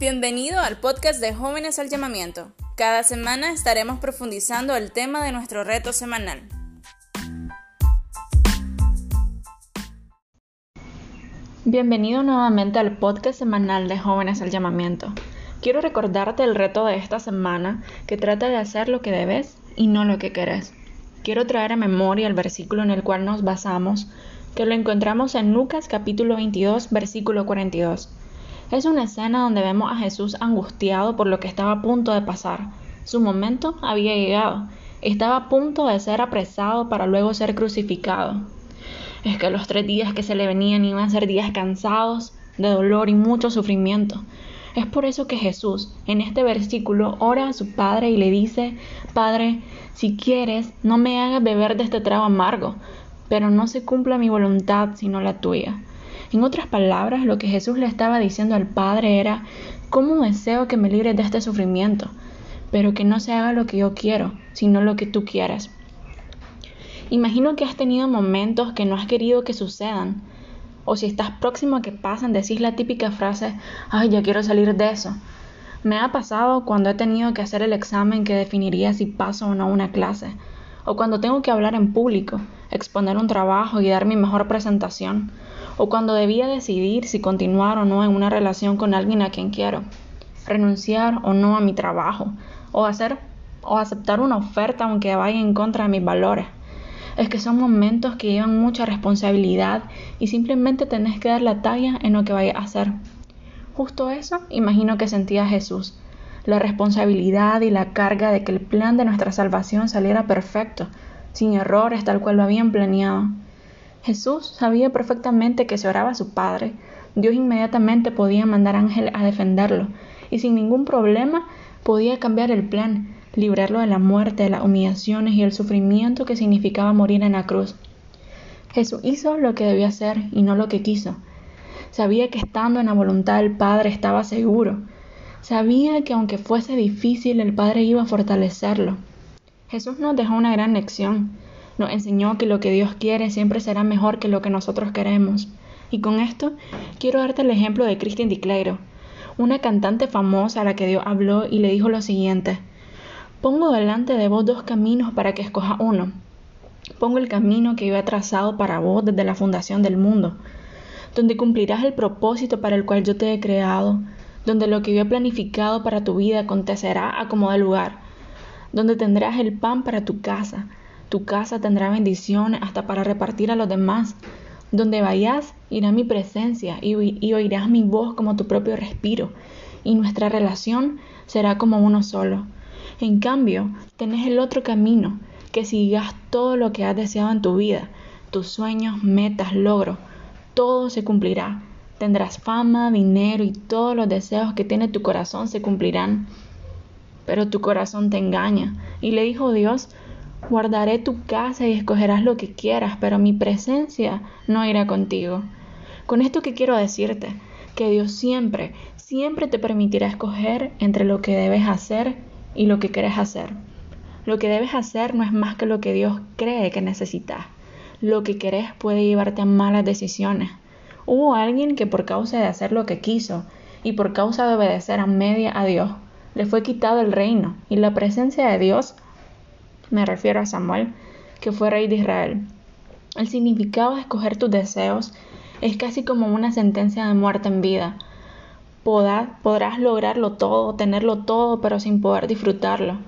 Bienvenido al podcast de Jóvenes al Llamamiento. Cada semana estaremos profundizando el tema de nuestro reto semanal. Bienvenido nuevamente al podcast semanal de Jóvenes al Llamamiento. Quiero recordarte el reto de esta semana que trata de hacer lo que debes y no lo que querés. Quiero traer a memoria el versículo en el cual nos basamos, que lo encontramos en Lucas capítulo 22, versículo 42. Es una escena donde vemos a Jesús angustiado por lo que estaba a punto de pasar. Su momento había llegado. Estaba a punto de ser apresado para luego ser crucificado. Es que los tres días que se le venían iban a ser días cansados, de dolor y mucho sufrimiento. Es por eso que Jesús en este versículo ora a su Padre y le dice, Padre, si quieres, no me hagas beber de este trago amargo, pero no se cumpla mi voluntad sino la tuya. En otras palabras, lo que Jesús le estaba diciendo al Padre era, ¿cómo deseo que me libres de este sufrimiento? Pero que no se haga lo que yo quiero, sino lo que tú quieras. Imagino que has tenido momentos que no has querido que sucedan, o si estás próximo a que pasen, decís la típica frase, ay, ya quiero salir de eso. Me ha pasado cuando he tenido que hacer el examen que definiría si paso o no una clase, o cuando tengo que hablar en público, exponer un trabajo y dar mi mejor presentación, o cuando debía decidir si continuar o no en una relación con alguien a quien quiero, renunciar o no a mi trabajo, o hacer o aceptar una oferta aunque vaya en contra de mis valores. Es que son momentos que llevan mucha responsabilidad y simplemente tenés que dar la talla en lo que vayas a hacer. Justo eso imagino que sentía Jesús, la responsabilidad y la carga de que el plan de nuestra salvación saliera perfecto, sin errores tal cual lo habían planeado. Jesús sabía perfectamente que si oraba a su Padre, Dios inmediatamente podía mandar ángel a defenderlo y sin ningún problema podía cambiar el plan, librarlo de la muerte, de las humillaciones y el sufrimiento que significaba morir en la cruz. Jesús hizo lo que debía hacer y no lo que quiso. Sabía que estando en la voluntad del Padre estaba seguro. Sabía que aunque fuese difícil, el Padre iba a fortalecerlo. Jesús nos dejó una gran lección nos enseñó que lo que Dios quiere siempre será mejor que lo que nosotros queremos. Y con esto quiero darte el ejemplo de Christine Di una cantante famosa a la que Dios habló y le dijo lo siguiente: Pongo delante de vos dos caminos para que escoja uno. Pongo el camino que yo he trazado para vos desde la fundación del mundo, donde cumplirás el propósito para el cual yo te he creado, donde lo que yo he planificado para tu vida acontecerá a como de lugar, donde tendrás el pan para tu casa, tu casa tendrá bendición hasta para repartir a los demás. Donde vayas, irá mi presencia y, oirás mi voz como tu propio respiro, y nuestra relación será como uno solo. En cambio, tenés el otro camino, que sigas todo lo que has deseado en tu vida, tus sueños, metas, logros, todo se cumplirá. Tendrás fama, dinero y todos los deseos que tiene tu corazón se cumplirán. Pero tu corazón te engaña. Y le dijo Dios, Guardaré tu casa y escogerás lo que quieras, pero mi presencia no irá contigo. Con esto que quiero decirte, que Dios siempre, siempre te permitirá escoger entre lo que debes hacer y lo que quieres hacer. Lo que debes hacer no es más que lo que Dios cree que necesitas. Lo que querés puede llevarte a malas decisiones. Hubo alguien que por causa de hacer lo que quiso y por causa de obedecer a media a Dios, le fue quitado el reino y la presencia de Dios me refiero a Samuel, que fue rey de Israel. El significado de escoger tus deseos es casi como una sentencia de muerte en vida. podrás lograrlo todo, tenerlo todo, pero sin poder disfrutarlo.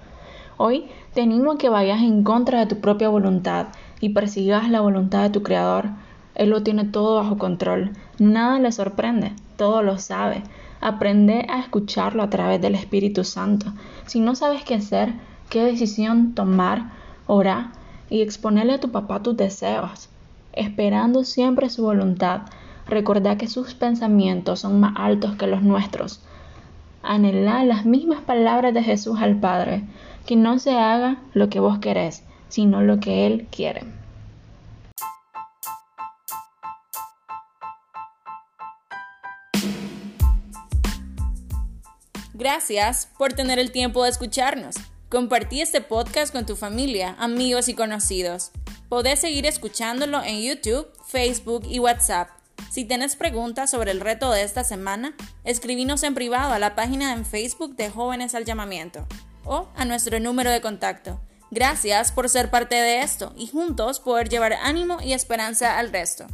Hoy te animo a que vayas en contra de tu propia voluntad y persigas la voluntad de tu Creador. Él lo tiene todo bajo control. Nada le sorprende, todo lo sabe. Aprende a escucharlo a través del Espíritu Santo. Si no sabes qué hacer, qué decisión tomar, ora y exponerle a tu papá tus deseos, esperando siempre su voluntad. Recordá que sus pensamientos son más altos que los nuestros. Anhelá las mismas palabras de Jesús al Padre, que no se haga lo que vos querés, sino lo que Él quiere. Gracias por tener el tiempo de escucharnos. Compartí este podcast con tu familia, amigos y conocidos. Podés seguir escuchándolo en YouTube, Facebook y WhatsApp. Si tienes preguntas sobre el reto de esta semana, escribinos en privado a la página en Facebook de Jóvenes al Llamamiento o a nuestro número de contacto. Gracias por ser parte de esto y juntos poder llevar ánimo y esperanza al resto.